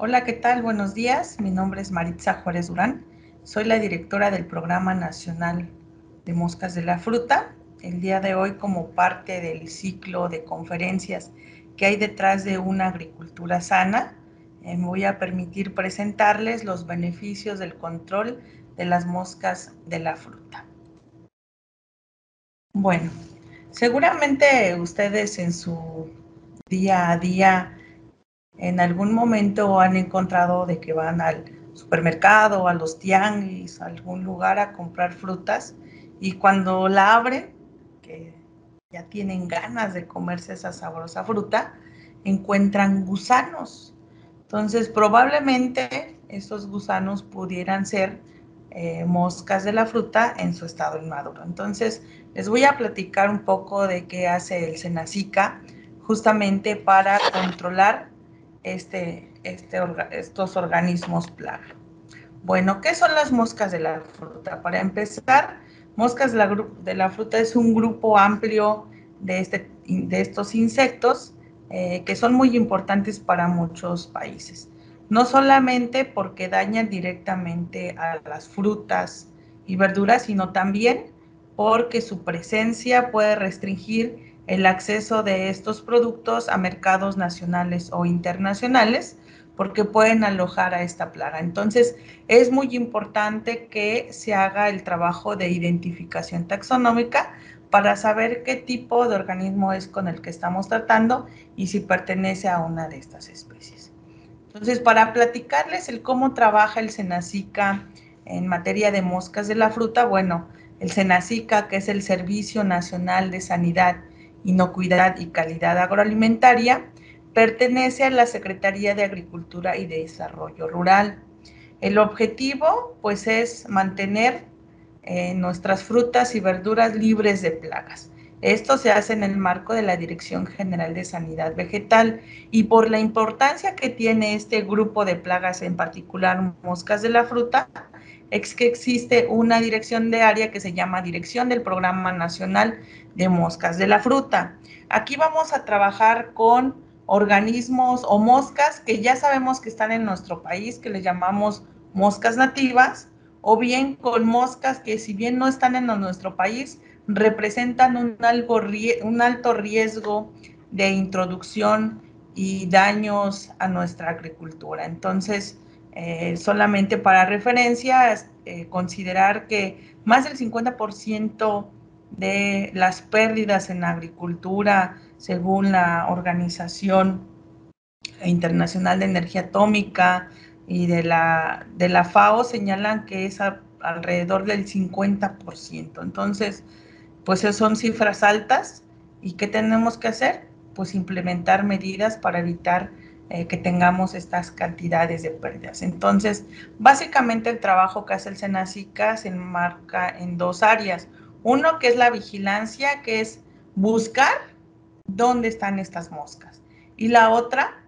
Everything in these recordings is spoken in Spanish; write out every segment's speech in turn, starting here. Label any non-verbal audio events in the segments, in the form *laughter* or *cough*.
Hola, ¿qué tal? Buenos días. Mi nombre es Maritza Juárez Durán. Soy la directora del Programa Nacional de Moscas de la Fruta. El día de hoy, como parte del ciclo de conferencias que hay detrás de una agricultura sana, eh, me voy a permitir presentarles los beneficios del control de las moscas de la fruta. Bueno, seguramente ustedes en su día a día en algún momento han encontrado de que van al supermercado, a los tianguis, a algún lugar a comprar frutas y cuando la abren, que ya tienen ganas de comerse esa sabrosa fruta, encuentran gusanos. Entonces, probablemente esos gusanos pudieran ser eh, moscas de la fruta en su estado inmaduro. Entonces, les voy a platicar un poco de qué hace el Senacica justamente para controlar este, este, estos organismos plaga. Bueno, ¿qué son las moscas de la fruta? Para empezar, moscas de la, fruta es un grupo amplio de, este, de estos insectos eh, que son muy importantes para muchos países. No solamente porque dañan directamente a las frutas y verduras, sino también porque su presencia puede restringir el acceso de estos productos a mercados nacionales o internacionales porque pueden alojar a esta plaga. Entonces, es muy importante que se haga el trabajo de identificación taxonómica para saber qué tipo de organismo es con el que estamos tratando y si pertenece a una de estas especies. Entonces, para platicarles el cómo trabaja el Senacica en materia de moscas de la fruta, bueno, el Senacica, que es el Servicio Nacional de Sanidad Inocuidad y Calidad Agroalimentaria, pertenece a la Secretaría de Agricultura y Desarrollo Rural. El objetivo, pues, es mantener eh, nuestras frutas y verduras libres de plagas. Esto se hace en el marco de la Dirección General de Sanidad Vegetal y por la importancia que tiene este grupo de plagas, en particular moscas de la fruta, es que existe una dirección de área que se llama Dirección del Programa Nacional de Moscas de la Fruta. Aquí vamos a trabajar con organismos o moscas que ya sabemos que están en nuestro país, que le llamamos moscas nativas, o bien con moscas que si bien no están en nuestro país, representan un, un alto riesgo de introducción y daños a nuestra agricultura. Entonces, eh, solamente para referencia, eh, considerar que más del 50% de las pérdidas en agricultura, según la Organización Internacional de Energía Atómica y de la, de la FAO, señalan que es alrededor del 50%. Entonces, pues son cifras altas. ¿Y qué tenemos que hacer? Pues implementar medidas para evitar eh, que tengamos estas cantidades de pérdidas. Entonces, básicamente el trabajo que hace el Senacica se enmarca en dos áreas. Uno que es la vigilancia, que es buscar dónde están estas moscas. Y la otra,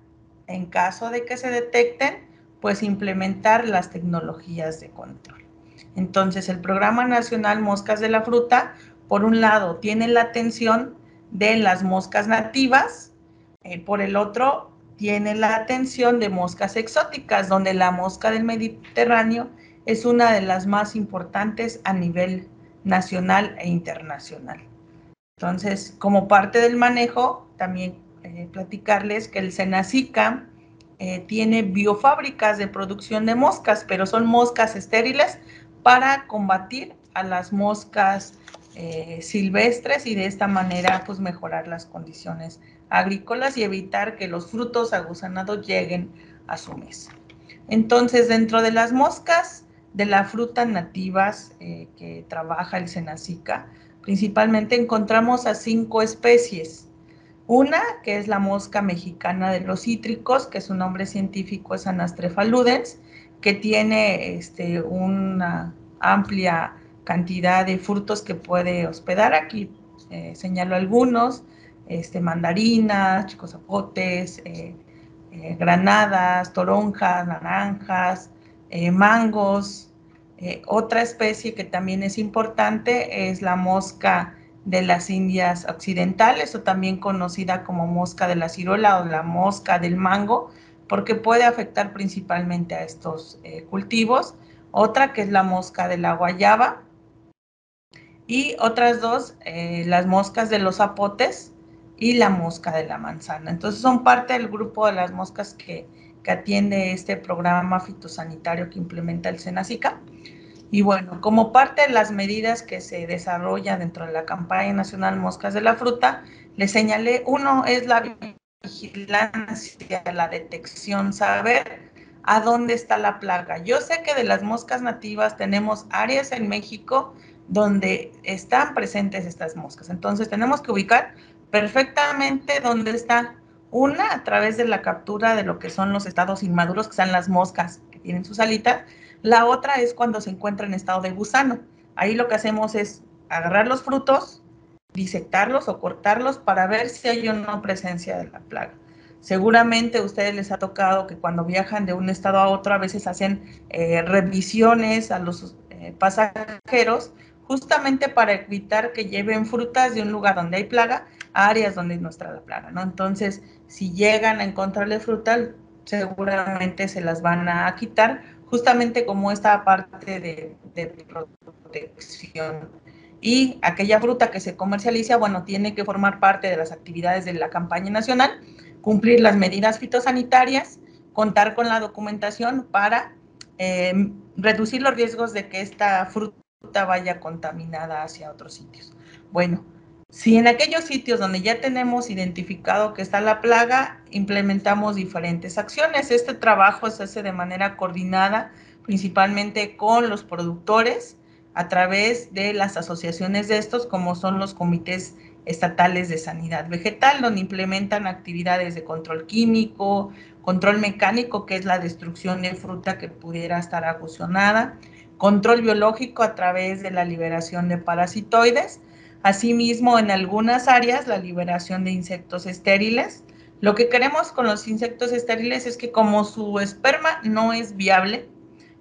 en caso de que se detecten, pues implementar las tecnologías de control. Entonces, el Programa Nacional Moscas de la Fruta, por un lado, tiene la atención de las moscas nativas, eh, por el otro, tiene la atención de moscas exóticas, donde la mosca del Mediterráneo es una de las más importantes a nivel nacional e internacional. Entonces, como parte del manejo, también eh, platicarles que el Senacica eh, tiene biofábricas de producción de moscas, pero son moscas estériles para combatir a las moscas eh, silvestres y de esta manera pues mejorar las condiciones agrícolas y evitar que los frutos agusanados lleguen a su mesa. Entonces, dentro de las moscas de la fruta nativas eh, que trabaja el Senacica, principalmente encontramos a cinco especies. Una, que es la mosca mexicana de los cítricos, que su nombre científico es Anastrefa ludens, que tiene este, una amplia cantidad de frutos que puede hospedar. Aquí eh, señalo algunos, este, mandarinas, chicos zapotes, eh, eh, granadas, toronjas, naranjas, eh, mangos. otra especie que también es importante es la mosca de las Indias Occidentales o también conocida como mosca de la ciruela o la mosca del mango, porque puede afectar principalmente a estos eh, cultivos. Otra que es la mosca de la guayaba y otras dos, eh, las moscas de los zapotes y la mosca de la manzana. Entonces son parte del grupo de las moscas que, que atiende este programa fitosanitario que implementa el SENACICA. Y bueno, como parte de las medidas que se desarrollan dentro de la campaña nacional Moscas de la Fruta, le señalé, uno es la vigilancia, la detección, saber a dónde está la plaga. Yo sé que de las moscas nativas tenemos áreas en México donde están presentes estas moscas. Entonces tenemos que ubicar perfectamente dónde está una a través de la captura de lo que son los estados inmaduros, que son las moscas que tienen sus alitas. La otra es cuando se encuentra en estado de gusano. Ahí lo que hacemos es agarrar los frutos, disectarlos o cortarlos para ver si hay o no presencia de la plaga. Seguramente a ustedes les ha tocado que cuando viajan de un estado a otro a veces hacen eh, revisiones a los eh, pasajeros justamente para evitar que lleven frutas de un lugar donde hay plaga a áreas donde no está la plaga, ¿no? Entonces, si llegan a encontrarle fruta, seguramente se las van a quitar justamente como esta parte de, de protección y aquella fruta que se comercializa, bueno, tiene que formar parte de las actividades de la campaña nacional, cumplir las medidas fitosanitarias, contar con la documentación para eh, reducir los riesgos de que esta fruta vaya contaminada hacia otros sitios. Bueno, si en aquellos sitios donde ya tenemos identificado que está la plaga, implementamos diferentes acciones. Este trabajo se hace de manera coordinada, principalmente con los productores, a través de las asociaciones de estos, como son los comités estatales de sanidad vegetal, donde implementan actividades de control químico, control mecánico, que es la destrucción de fruta que pudiera estar agucionada, control biológico a través de la liberación de parasitoides, asimismo en algunas áreas la liberación de insectos estériles. Lo que queremos con los insectos estériles es que como su esperma no es viable,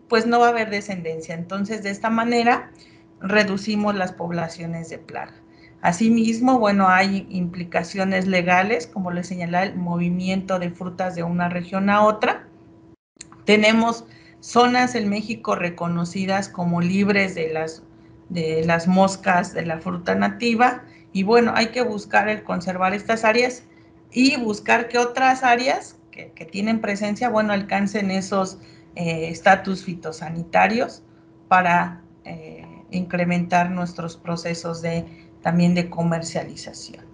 pues no va a haber descendencia. Entonces, de esta manera, reducimos las poblaciones de plaga. Asimismo, bueno, hay implicaciones legales, como les señala el movimiento de frutas de una región a otra. Tenemos zonas en México reconocidas como libres de las, de las moscas de la fruta nativa y bueno, hay que buscar el conservar estas áreas y buscar que otras áreas que, que tienen presencia, bueno, alcancen esos eh, estatus fitosanitarios para eh, incrementar nuestros procesos de, también de comercialización.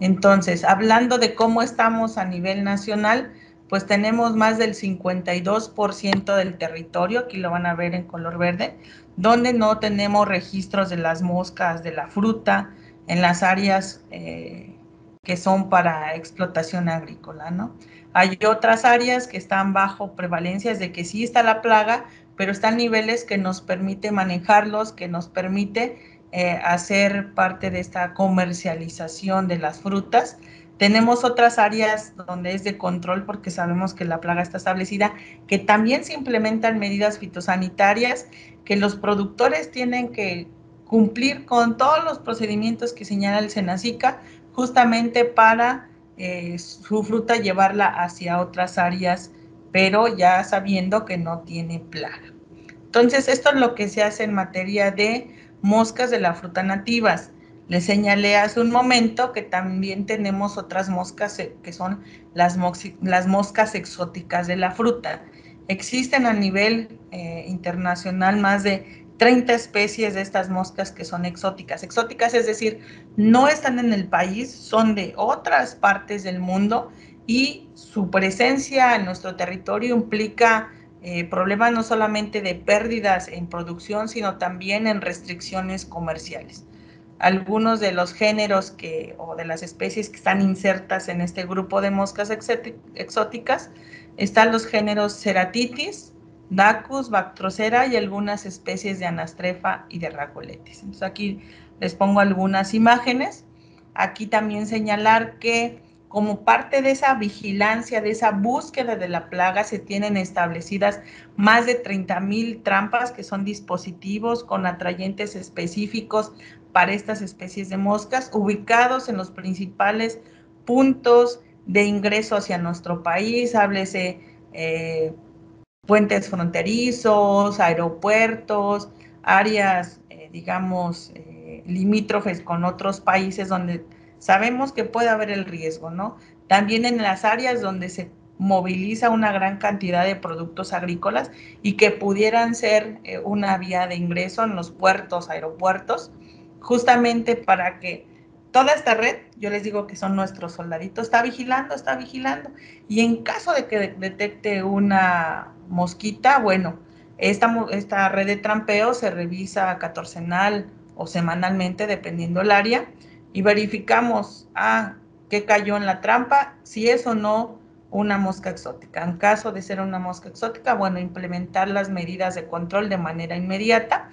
Entonces, hablando de cómo estamos a nivel nacional, pues tenemos más del 52% del territorio, aquí lo van a ver en color verde, donde no tenemos registros de las moscas, de la fruta, en las áreas eh, que son para explotación agrícola, ¿no? Hay otras áreas que están bajo prevalencias de que sí está la plaga, pero están niveles que nos permite manejarlos, que nos permite eh, hacer parte de esta comercialización de las frutas. Tenemos otras áreas donde es de control porque sabemos que la plaga está establecida, que también se implementan medidas fitosanitarias, que los productores tienen que cumplir con todos los procedimientos que señala el Senacica, justamente para eh, su fruta llevarla hacia otras áreas, pero ya sabiendo que no tiene plaga. Entonces, esto es lo que se hace en materia de moscas de la fruta nativas. Les señalé hace un momento que también tenemos otras moscas eh, que son las, moscas exóticas de la fruta. Existen a nivel eh, internacional más de 30 especies de estas moscas que son exóticas. Exóticas es decir, no están en el país, son de otras partes del mundo y su presencia en nuestro territorio implica eh, problemas no solamente de pérdidas en producción, sino también en restricciones comerciales. Algunos de los géneros que, o de las especies que están insertas en este grupo de moscas exóticas están los géneros Ceratitis, Dacus, Bactrocera y algunas especies de Anastrefa y de Racoletes. Entonces aquí les pongo algunas imágenes. Aquí también señalar que como parte de esa vigilancia, de esa búsqueda de la plaga, se tienen establecidas más de 30 mil trampas que son dispositivos con atrayentes específicos para estas especies de moscas, ubicados en los principales puntos de ingreso hacia nuestro país, háblese eh, puentes fronterizos, aeropuertos, áreas, eh, digamos, eh, limítrofes con otros países donde sabemos que puede haber el riesgo, ¿no? También en las áreas donde se moviliza una gran cantidad de productos agrícolas y que pudieran ser una vía de ingreso en los puertos, aeropuertos, justamente para que toda esta red, yo les digo que son nuestros soldaditos, está vigilando, está vigilando. Y en caso de que detecte una mosquita, bueno, esta, esta red de trampeo se revisa catorcenal o semanalmente, dependiendo el área, y verificamos, ah, qué cayó en la trampa, si es o no una mosca exótica. En caso de ser una mosca exótica, bueno, implementar las medidas de control de manera inmediata.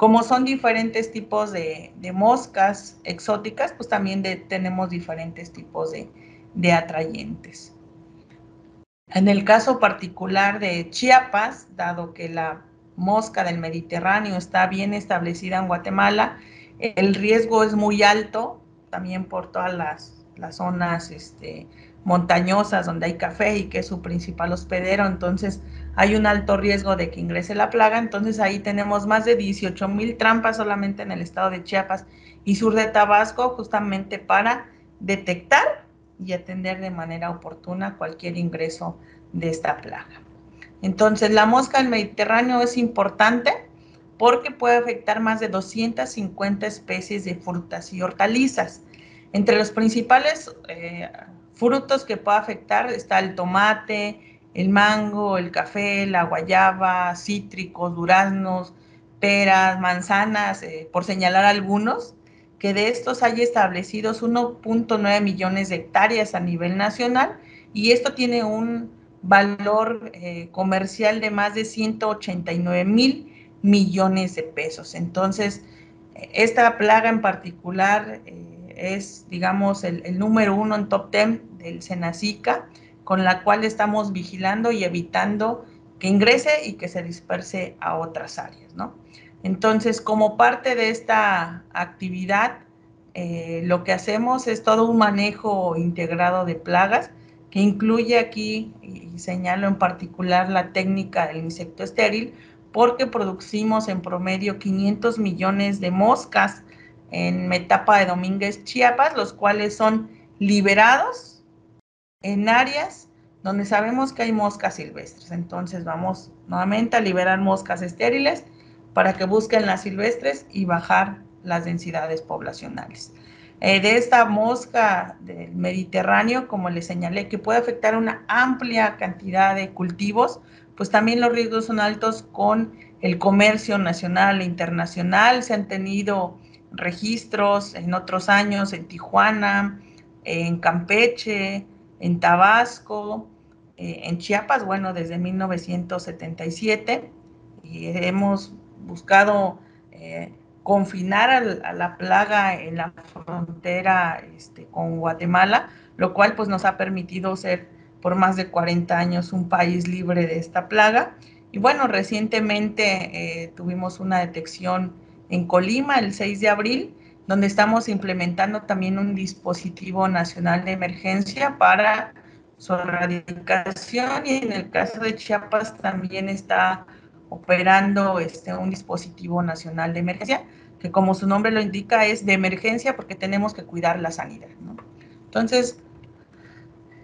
Como son diferentes tipos de, moscas exóticas, pues también tenemos diferentes tipos de, atrayentes. En el caso particular de Chiapas, dado que la mosca del Mediterráneo está bien establecida en Guatemala, el riesgo es muy alto, también por todas las, las zonas este, montañosas donde hay café y que es su principal hospedero, entonces hay un alto riesgo de que ingrese la plaga, entonces ahí tenemos más de 18 mil trampas solamente en el estado de Chiapas y sur de Tabasco justamente para detectar y atender de manera oportuna cualquier ingreso de esta plaga. Entonces la mosca del Mediterráneo es importante porque puede afectar más de 250 especies de frutas y hortalizas. Entre los principales eh, frutos que puede afectar está el tomate, el mango, el café, la guayaba, cítricos, duraznos, peras, manzanas, eh, por señalar algunos, que de estos hay establecidos 1.9 millones de hectáreas a nivel nacional y esto tiene un valor eh, comercial de más de 189 mil millones de pesos. Entonces, esta plaga en particular es, digamos, el, número uno en top 10 del Senacica, con la cual estamos vigilando y evitando que ingrese y que se disperse a otras áreas, ¿no? Entonces, como parte de esta actividad, eh, lo que hacemos es todo un manejo integrado de plagas, que incluye aquí, y señalo en particular la técnica del insecto estéril, porque producimos en promedio 500 millones de moscas en Metapa de Domínguez, Chiapas, los cuales son liberados en áreas donde sabemos que hay moscas silvestres. Entonces vamos nuevamente a liberar moscas estériles para que busquen las silvestres y bajar las densidades poblacionales. Eh, de esta mosca del Mediterráneo, como les señalé, que puede afectar una amplia cantidad de cultivos, pues también los riesgos son altos con el comercio nacional e internacional. Se han tenido registros en otros años en Tijuana, en Campeche, en Tabasco, eh, en Chiapas, bueno, desde 1977, y hemos buscado eh, confinar a la plaga en la frontera este, con Guatemala, lo cual pues nos ha permitido ser por más de 40 años un país libre de esta plaga. Y bueno, recientemente eh, tuvimos una detección en Colima el 6 de abril, donde estamos implementando también un dispositivo nacional de emergencia para su erradicación y en el caso de Chiapas también está operando este, un dispositivo nacional de emergencia, que como su nombre lo indica es de emergencia porque tenemos que cuidar la sanidad. Entonces,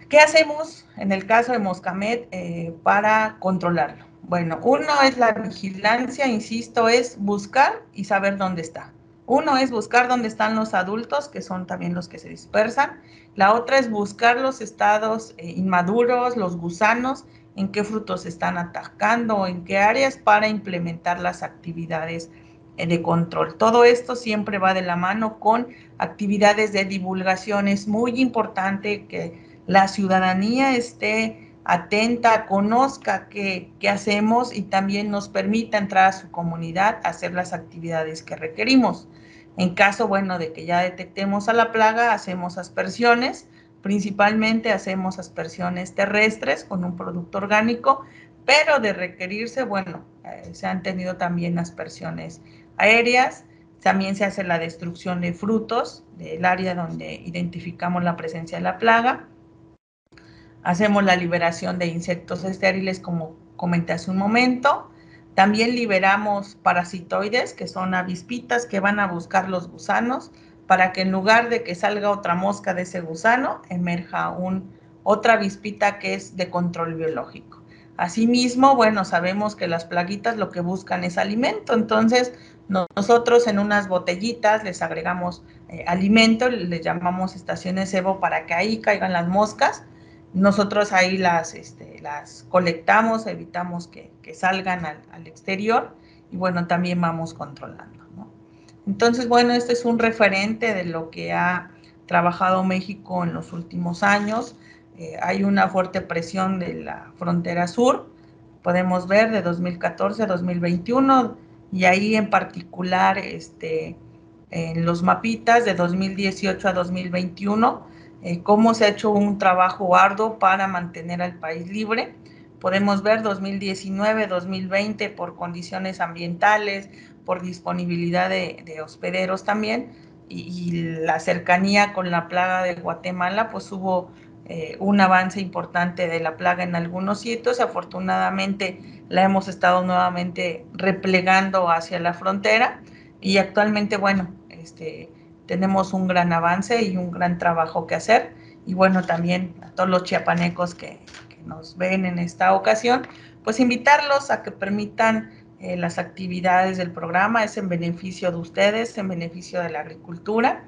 ¿qué hacemos en el caso de Moscamed eh, para controlarlo? Bueno, uno es la vigilancia, insisto, es buscar y saber dónde está. Uno es buscar dónde están los adultos, que son también los que se dispersan. La otra es buscar los estados eh, inmaduros, los gusanos, en qué frutos están atacando, en qué áreas para implementar las actividades eh, de control. Todo esto siempre va de la mano con actividades de divulgación. Es muy importante que la ciudadanía esté atenta, conozca qué, hacemos y también nos permita entrar a su comunidad a hacer las actividades que requerimos. En caso, bueno, de que ya detectemos a la plaga, hacemos aspersiones, principalmente hacemos aspersiones terrestres con un producto orgánico, pero de requerirse, bueno, eh, se han tenido también aspersiones aéreas, también se hace la destrucción de frutos del área donde identificamos la presencia de la plaga Hacemos la liberación de insectos estériles, como comenté hace un momento. También liberamos parasitoides, que son avispitas que van a buscar los gusanos, para que en lugar de que salga otra mosca de ese gusano, emerja un, otra avispita que es de control biológico. Asimismo, bueno, sabemos que las plaguitas lo que buscan es alimento, entonces nosotros en unas botellitas les agregamos eh, alimento, les llamamos estaciones cebo para que ahí caigan las moscas. Nosotros ahí las, este, las colectamos, evitamos que, salgan al, exterior y bueno, también vamos controlando. Entonces, bueno, este es un referente de lo que ha trabajado México en los últimos años. Eh, hay una fuerte presión de la frontera sur, podemos ver de 2014 a 2021 y ahí en particular este, en los mapitas de 2018 a 2021, eh, cómo se ha hecho un trabajo arduo para mantener al país libre. Podemos ver 2019, 2020 por condiciones ambientales, por disponibilidad de, hospederos también, y, la cercanía con la plaga de Guatemala, pues hubo eh, un avance importante de la plaga en algunos sitios. Afortunadamente, la hemos estado nuevamente replegando hacia la frontera y actualmente, bueno, este, tenemos un gran avance y un gran trabajo que hacer. Y bueno, también a todos los chiapanecos que, nos ven en esta ocasión, pues invitarlos a que permitan eh, las actividades del programa, es en beneficio de ustedes, en beneficio de la agricultura,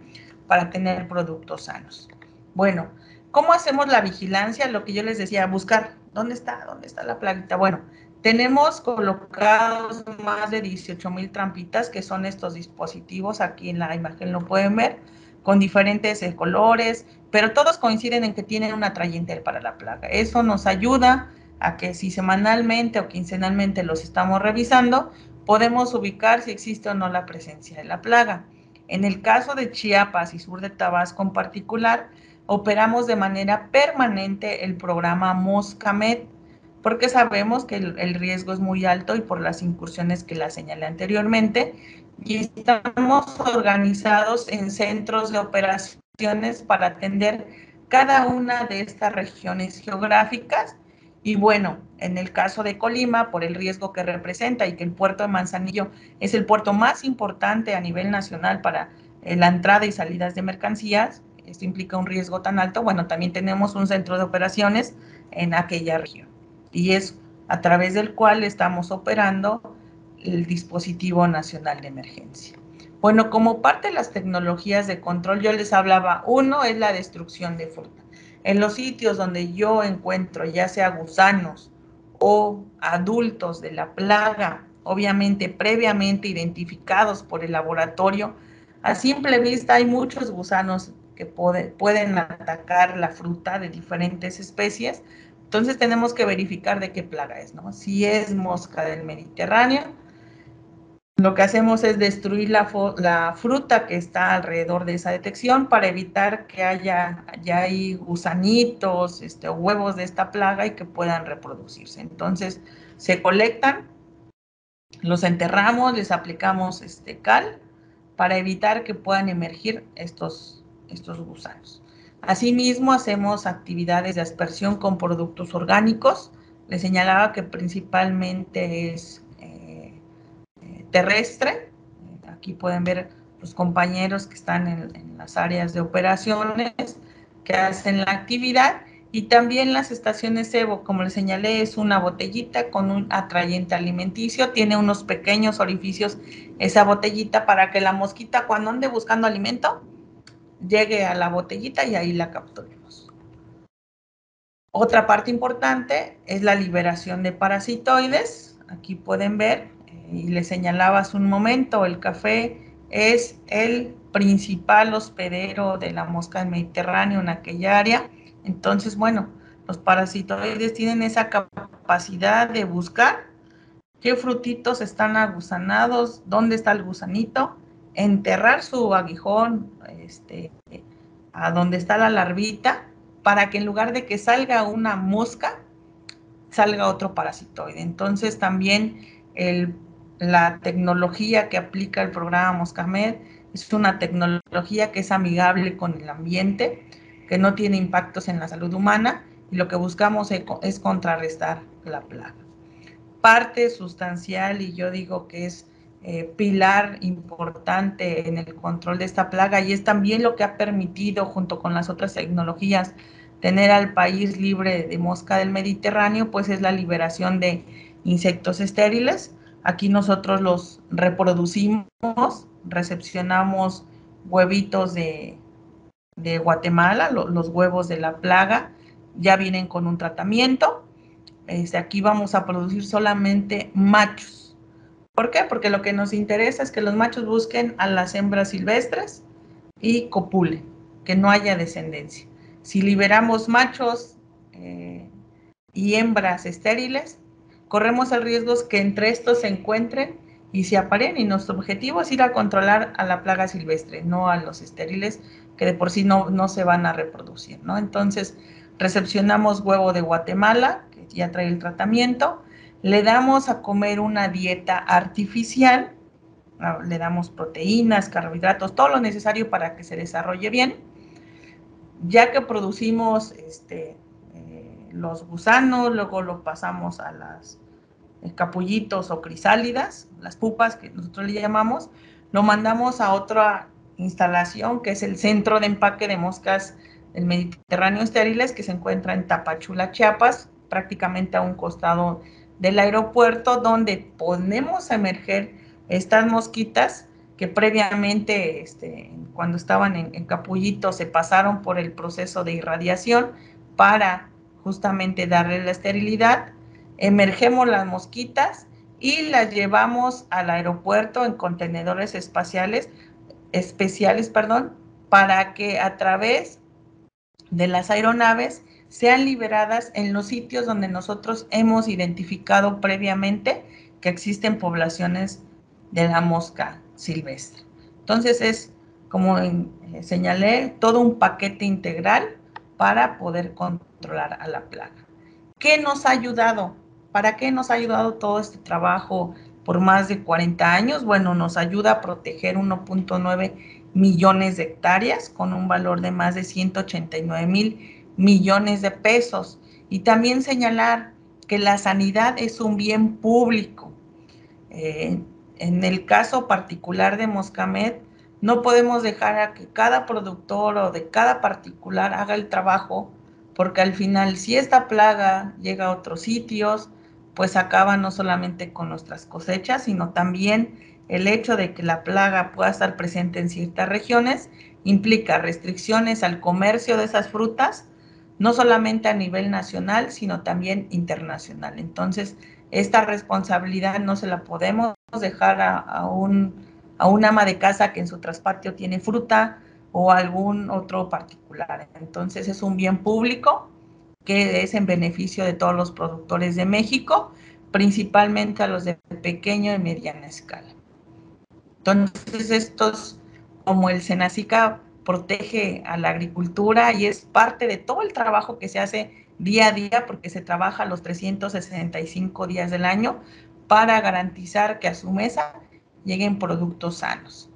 para tener productos sanos. Bueno, ¿cómo hacemos la vigilancia? Lo que yo les decía, buscar, ¿dónde está? ¿Dónde está la plaguita? Bueno, tenemos colocados más de 18 mil trampitas, que son estos dispositivos, aquí en la imagen lo pueden ver, con diferentes eh, colores, pero todos coinciden en que tienen un atrayente para la plaga. Eso nos ayuda a que si semanalmente o quincenalmente los estamos revisando, podemos ubicar si existe o no la presencia de la plaga. En el caso de Chiapas y sur de Tabasco en particular, operamos de manera permanente el programa Moscamet, porque sabemos que el, riesgo es muy alto y por las incursiones que la señalé anteriormente. Y estamos organizados en centros de operaciones para atender cada una de estas regiones geográficas. Y bueno, en el caso de Colima, por el riesgo que representa y que el puerto de Manzanillo es el puerto más importante a nivel nacional para eh, la entrada y salidas de mercancías, esto implica un riesgo tan alto, bueno, también tenemos un centro de operaciones en aquella región y es a través del cual estamos operando el dispositivo nacional de emergencia. Bueno, como parte de las tecnologías de control, yo les hablaba, uno es la destrucción de fruta. En los sitios donde yo encuentro ya sea gusanos o adultos de la plaga, obviamente previamente identificados por el laboratorio, a simple vista hay muchos gusanos que pueden atacar la fruta de diferentes especies, entonces tenemos que verificar de qué plaga es, ¿no? Si es mosca del Mediterráneo, lo que hacemos es destruir la, fruta que está alrededor de esa detección para evitar que haya ya hay gusanitos, este, huevos de esta plaga y que puedan reproducirse. Entonces se colectan, los enterramos, les aplicamos este cal para evitar que puedan emergir estos, estos gusanos. Asimismo, hacemos actividades de aspersión con productos orgánicos. Les señalaba que principalmente es eh, eh, terrestre. Aquí pueden ver los compañeros que están en, las áreas de operaciones que hacen la actividad y también las estaciones Evo, como les señalé, es una botellita con un atrayente alimenticio, tiene unos pequeños orificios esa botellita para que la mosquita cuando ande buscando alimento llegue a la botellita y ahí la capturemos. Otra parte importante es la liberación de parasitoides. Aquí pueden ver, eh, y les señalaba hace un momento, el café es el principal hospedero de la mosca del Mediterráneo en aquella área. Entonces, bueno, los parasitoides tienen esa capacidad de buscar qué frutitos están agusanados, dónde está el gusanito, enterrar su aguijón este, a donde está la larvita para que en lugar de que salga una mosca, salga otro parasitoide. Entonces también la tecnología que aplica el programa Moscamed es una tecnología que es amigable con el ambiente, que no tiene impactos en la salud humana y lo que buscamos es contrarrestar la plaga. Parte sustancial, y yo digo que es eh, pilar importante en el control de esta plaga y es también lo que ha permitido, junto con las otras tecnologías, tener al país libre de mosca del Mediterráneo, pues es la liberación de insectos estériles. Aquí nosotros los reproducimos, recepcionamos huevitos de, de Guatemala, los huevos de la plaga, ya vienen con un tratamiento. Este, aquí vamos a producir solamente machos ¿Por qué? Porque lo que nos interesa es que los machos busquen a las hembras silvestres y copulen, que no haya descendencia. Si liberamos machos eh, y hembras estériles, corremos el riesgo que entre estos se encuentren y se aparen y nuestro objetivo es ir a controlar a la plaga silvestre, no a los estériles que de por sí no, se van a reproducir, ¿no? Entonces, recepcionamos huevo de Guatemala, que ya trae el tratamiento, le damos a comer una dieta artificial, ah, le damos proteínas, carbohidratos, todo lo necesario para que se desarrolle bien. Ya que producimos este, eh, los gusanos, luego lo pasamos a las eh, capullitos o crisálidas, las pupas que nosotros le llamamos, lo mandamos a otra instalación que es el centro de empaque de moscas del Mediterráneo estériles que se encuentra en Tapachula, Chiapas, prácticamente a un costado del aeropuerto donde ponemos a emerger estas mosquitas que previamente, este, cuando estaban en, en Capullito, se pasaron por el proceso de irradiación para justamente darle la esterilidad. Emergemos las mosquitas y las llevamos al aeropuerto en contenedores espaciales, especiales, perdón, para que a través de las aeronaves sean liberadas en los sitios donde nosotros hemos identificado previamente que existen poblaciones de la mosca silvestre. Entonces es, como eh, señalé, todo un paquete integral para poder controlar a la plaga. ¿Qué nos ha ayudado? ¿Para qué nos ha ayudado todo este trabajo por más de 40 años? Bueno, nos ayuda a proteger 1.9 millones de hectáreas con un valor de más de 189 mil millones de pesos. Y también señalar que la sanidad es un bien público. Eh, en el caso particular de Moscamed, no podemos dejar a que cada productor o de cada particular haga el trabajo, porque al final si esta plaga llega a otros sitios, pues acaba no solamente con nuestras cosechas, sino también el hecho de que la plaga pueda estar presente en ciertas regiones implica restricciones al comercio de esas frutas no solamente a nivel nacional, sino también internacional. Entonces, esta responsabilidad no se la podemos dejar a, un, a ama de casa que en su traspatio tiene fruta o algún otro particular. Entonces, es un bien público que es en beneficio de todos los productores de México, principalmente a los de pequeño y mediana escala. Entonces, estos, como el Senacica, protege a la agricultura y es parte de todo el trabajo que se hace día a día porque se trabaja los 365 días del año para garantizar que a su mesa lleguen productos sanos.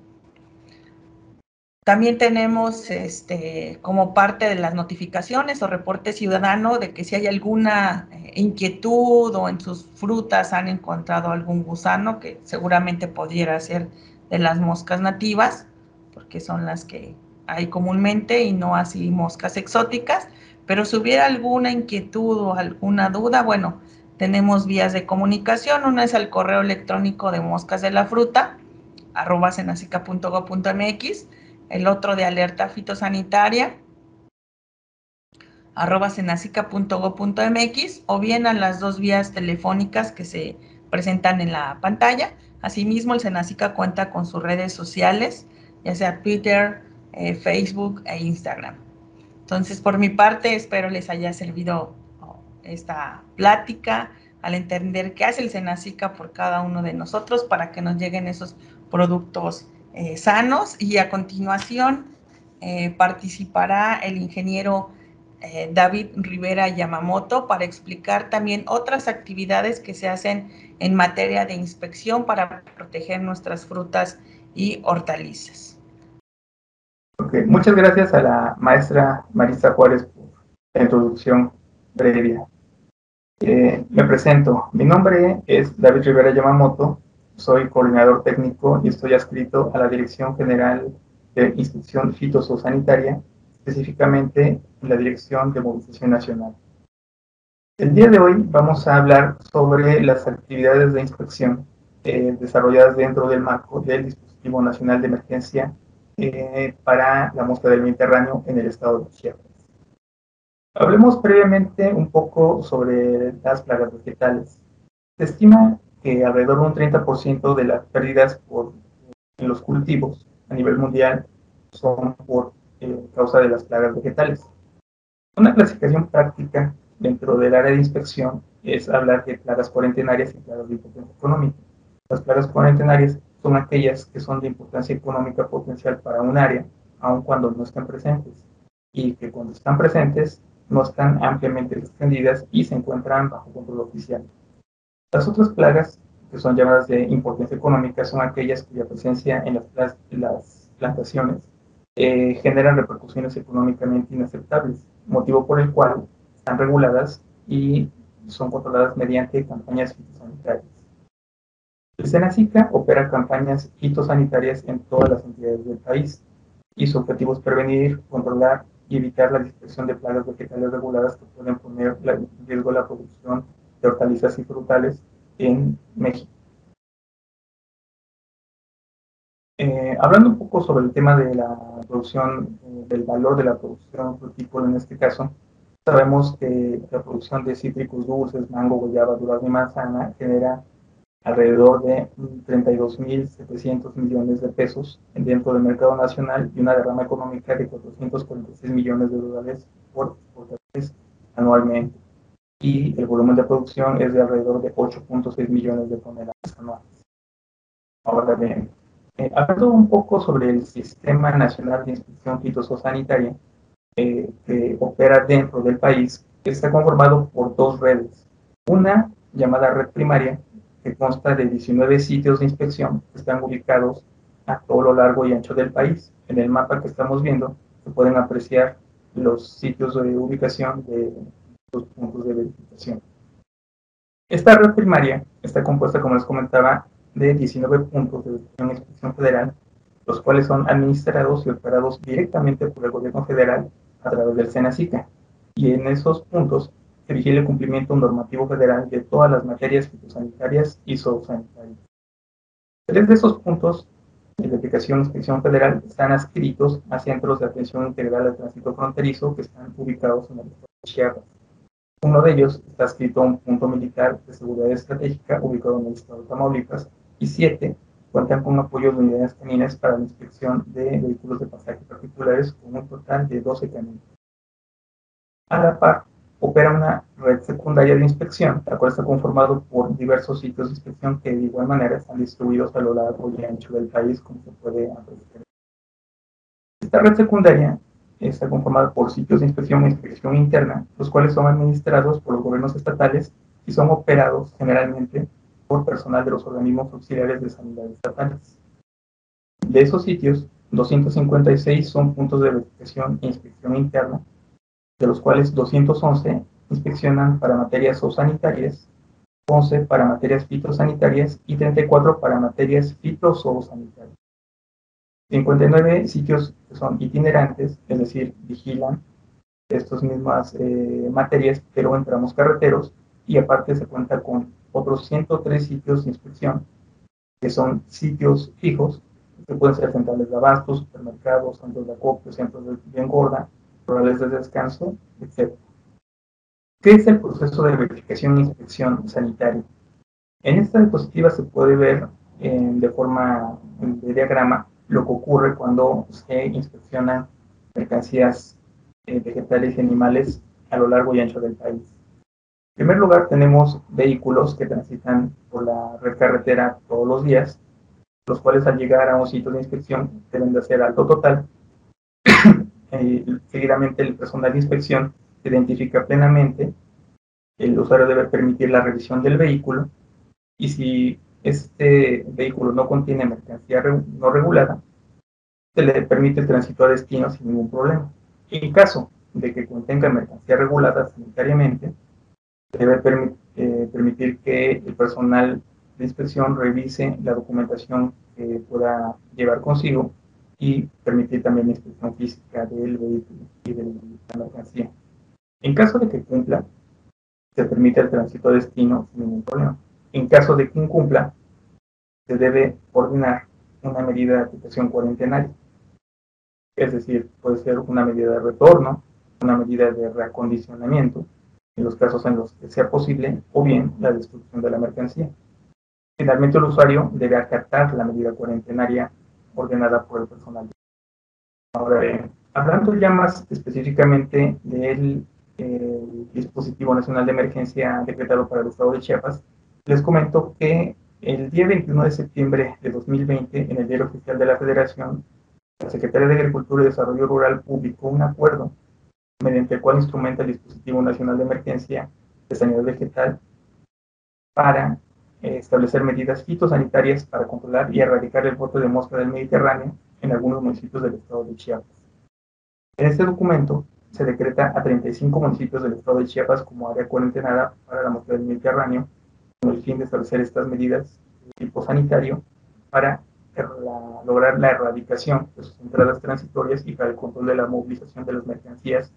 También tenemos este, como parte de las notificaciones o reporte ciudadano de que si hay alguna eh, inquietud o en sus frutas han encontrado algún gusano, que seguramente pudiera ser de las moscas nativas, porque son las que hay comúnmente y no así moscas exóticas, pero si hubiera alguna inquietud o alguna duda, bueno, tenemos vías de comunicación. Una es el correo electrónico de moscas de la fruta, arroba el otro de alerta fitosanitaria, arroba o bien a las dos vías telefónicas que se presentan en la pantalla. Asimismo, el Cenacica cuenta con sus redes sociales, ya sea Twitter, eh, Facebook e Instagram. Entonces, por mi parte, espero les haya servido oh, esta plática al entender qué hace el Senacica por cada uno de nosotros para que nos lleguen esos productos eh, sanos. Y a continuación eh, participará el ingeniero David Rivera Yamamoto para explicar también otras actividades que se hacen en materia de inspección para proteger nuestras frutas y hortalizas muchas gracias a la maestra Marisa Juárez por la introducción previa. Eh, me presento. Mi nombre es David Rivera Yamamoto. Soy coordinador técnico y estoy adscrito a la Dirección General de Inspección Fitosanitaria, específicamente en la Dirección de Movilización Nacional. El día de hoy vamos a hablar sobre las actividades de inspección eh, desarrolladas dentro del marco del Dispositivo Nacional de Emergencia eh, para la mosca del Mediterráneo en el estado de Chiapas. Hablemos previamente un poco sobre las plagas vegetales. Se estima que alrededor de un 30% de las pérdidas por, en los cultivos a nivel mundial son por eh, causa de las plagas vegetales. Una clasificación práctica dentro del área de inspección es hablar de plagas cuarentenarias y plagas de importancia económica. Las plagas cuarentenarias son aquellas que son de importancia económica potencial para un área, aun cuando no están presentes, y que cuando están presentes no están ampliamente extendidas y se encuentran bajo control oficial. Las otras plagas, que son llamadas de importancia económica, son aquellas cuya presencia en las, plantaciones eh, generan repercusiones económicamente inaceptables, motivo por el cual están reguladas y son controladas mediante campañas fitosanitarias. El SENACICA opera campañas fitosanitarias en todas las entidades del país y su objetivo es prevenir, controlar y evitar la dispersión de plagas vegetales reguladas que pueden poner en riesgo la producción de hortalizas y frutales en México. Eh, hablando un poco sobre el tema de la producción, eh, del valor de la producción frutícola en este caso, sabemos que la producción de cítricos dulces, mango, guayaba, durazno y manzana genera alrededor de 32.700 millones de pesos dentro del mercado nacional y una derrama económica de 446 millones de dólares por exportaciones anualmente. Y el volumen de producción es de alrededor de 8.6 millones de toneladas anuales. Ahora bien, eh, hablando un poco sobre el Sistema Nacional de Inspección Fitosanitaria eh, que opera dentro del país, está conformado por dos redes. Una llamada red primaria, que consta de 19 sitios de inspección que están ubicados a todo lo largo y ancho del país. En el mapa que estamos viendo se pueden apreciar los sitios de ubicación de los puntos de verificación. Esta red primaria está compuesta, como les comentaba, de 19 puntos de inspección federal, los cuales son administrados y operados directamente por el gobierno federal a través del SENACICA. Y en esos puntos se vigila el cumplimiento normativo federal de todas las materias fitosanitarias y zoosanitarias. Tres de esos puntos de aplicación de inspección federal están adscritos a centros de atención integral al tránsito fronterizo que están ubicados en el estado de Chiapas. Uno de ellos está adscrito a un punto militar de seguridad estratégica ubicado en el estado de Tamaulipas y siete cuentan con apoyo de unidades caninas para la inspección de vehículos de pasaje particulares con un total de 12 caninos. A la par, opera una red secundaria de inspección, la cual está conformado por diversos sitios de inspección que de igual manera están distribuidos a lo largo y ancho del país, como se puede apreciar. Esta red secundaria está conformada por sitios de inspección e inspección interna, los cuales son administrados por los gobiernos estatales y son operados generalmente por personal de los organismos auxiliares de sanidad estatales. De esos sitios, 256 son puntos de verificación e inspección interna, de los cuales 211 inspeccionan para materias zoosanitarias, 11 para materias fitosanitarias y 34 para materias fitozoosanitarias. 59 sitios son itinerantes, es decir, vigilan estas mismas eh, materias, pero en tramos carreteros, y aparte se cuenta con otros 103 sitios de inspección, que son sitios fijos, que pueden ser centrales de abastos, supermercados, centros de acopio, centros de engorda, rurales de descanso, etc. ¿Qué es el proceso de verificación e inspección sanitaria? En esta diapositiva se puede ver de forma de diagrama lo que ocurre cuando se inspeccionan mercancías eh, vegetales y animales a lo largo y ancho del país. En primer lugar, tenemos vehículos que transitan por la red carretera todos los días, los cuales al llegar a un sitio de inspección deben de hacer alto total eh, seguidamente el personal de inspección identifica plenamente, el usuario debe permitir la revisión del vehículo y si este vehículo no contiene mercancía no regulada, se le permite el tránsito a destino sin ningún problema. En caso de que contenga mercancía regulada sanitariamente, debe eh, permitir que el personal de inspección revise la documentación que pueda llevar consigo y permitir también la inspección física del vehículo y de la mercancía. En caso de que cumpla, se permite el tránsito a destino sin ningún problema. En caso de que incumpla, se debe ordenar una medida de aplicación cuarentenaria. Es decir, puede ser una medida de retorno, una medida de reacondicionamiento, en los casos en los que sea posible, o bien la destrucción de la mercancía. Finalmente, el usuario debe acatar la medida cuarentenaria ordenada por el personal. Ahora bien, hablando ya más específicamente del dispositivo nacional de emergencia decretado para el estado de Chiapas, les comento que el día 21 de septiembre de 2020, en el Diario Oficial de la Federación, la Secretaría de Agricultura y Desarrollo Rural publicó un acuerdo mediante el cual instrumenta el dispositivo nacional de emergencia de sanidad vegetal para eh, establecer medidas fitosanitarias para controlar y erradicar el brote de mosca del Mediterráneo en algunos municipios del estado de Chiapas. En este documento se decreta a 35 municipios del estado de Chiapas como área cuarentenada para la mosca del Mediterráneo, con el fin de establecer estas medidas de tipo sanitario para lograr la erradicación de sus entradas transitorias y para el control de la movilización de las mercancías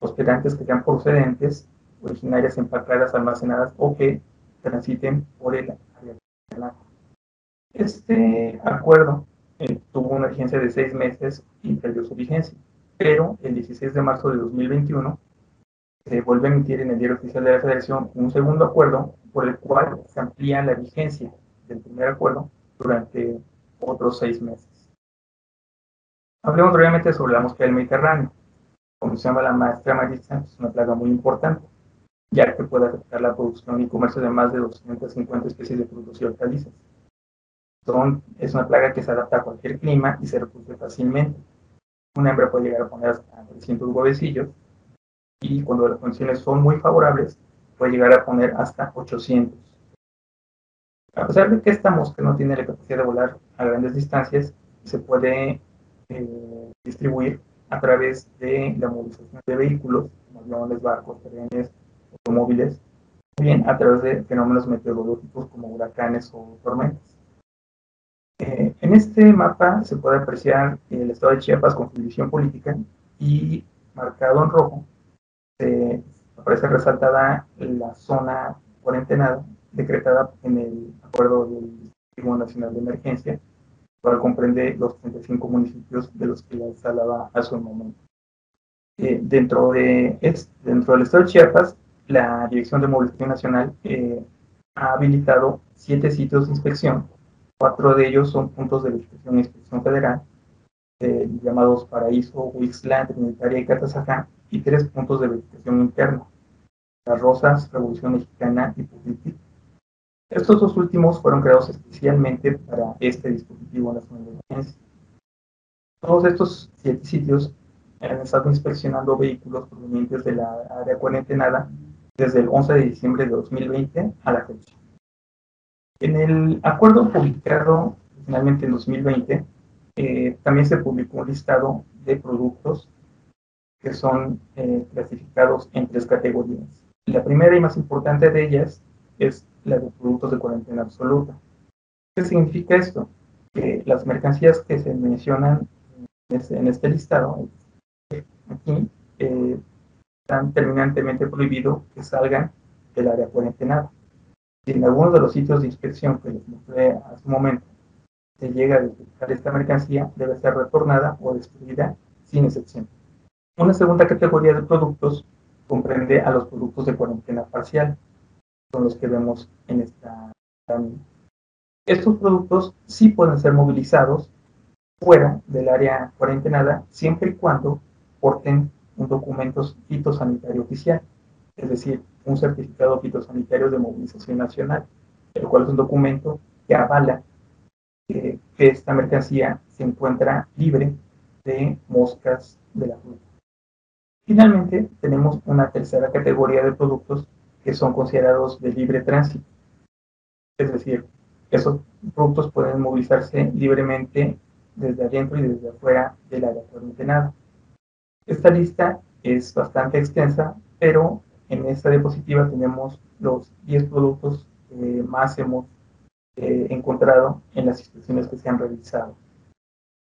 hospedantes que sean procedentes, originarias, empacadas, almacenadas o que transiten por el área. Este acuerdo eh, tuvo una vigencia de seis meses y perdió su vigencia, pero el 16 de marzo de 2021 se vuelve a emitir en el Diario Oficial de la Federación un segundo acuerdo por el cual se amplía la vigencia del primer acuerdo durante otros seis meses. Hablemos brevemente sobre la mosca del Mediterráneo como se llama la maestra marista, es una plaga muy importante, ya que puede afectar la producción y comercio de más de 250 especies de frutos y hortalizas. Son, es una plaga que se adapta a cualquier clima y se reproduce fácilmente. Una hembra puede llegar a poner hasta 300 huevecillos y cuando las condiciones son muy favorables, puede llegar a poner hasta 800. A pesar de que esta mosca no tiene la capacidad de volar a grandes distancias, se puede eh, distribuir a través de la movilización de vehículos, como aviones, barcos, trenes, automóviles, bien a través de fenómenos meteorológicos como huracanes o tormentas. Eh, en este mapa se puede apreciar el estado de Chiapas con división política y marcado en rojo aparece resaltada la zona cuarentenada decretada en el acuerdo del Tribunal Nacional de Emergencia cual comprende los 35 municipios de los que les hablaba hace un momento. Eh, dentro, de, dentro del estado de Chiapas, la Dirección de Movilización Nacional eh, ha habilitado siete sitios de inspección. Cuatro de ellos son puntos de verificación e inspección federal, eh, llamados Paraíso, Huixlán, Trinitaria y Catazajá, y tres puntos de verificación interna, Las Rosas, Revolución Mexicana y Pulitic. Estos dos últimos fueron creados especialmente para este dispositivo nacional de emergencia. Todos estos siete sitios han estado inspeccionando vehículos provenientes de la área cuarentenada desde el 11 de diciembre de 2020 a la fecha. En el acuerdo publicado finalmente en 2020, eh, también se publicó un listado de productos que son eh, clasificados en tres categorías. La primera y más importante de ellas es la de productos de cuarentena absoluta. ¿Qué significa esto? Que las mercancías que se mencionan en este, listado, aquí, eh, están terminantemente prohibido que salgan del área cuarentenada. Si en alguno de los sitios de inspección que les mostré hace un momento se llega a detectar esta mercancía, debe ser retornada o destruida sin excepción. Una segunda categoría de productos comprende a los productos de cuarentena parcial, son los que vemos en esta Estos productos sí pueden ser movilizados fuera del área cuarentenada siempre y cuando porten un documento fitosanitario oficial, es decir, un certificado fitosanitario de movilización nacional, el cual es un documento que avala que, esta mercancía se encuentra libre de moscas de la fruta. Finalmente, tenemos una tercera categoría de productos que son considerados de libre tránsito. Es decir, esos productos pueden movilizarse libremente desde adentro y desde afuera del área cuarentenada. Esta lista es bastante extensa, pero en esta diapositiva tenemos los 10 productos que más hemos eh, encontrado en las inspecciones que se han realizado.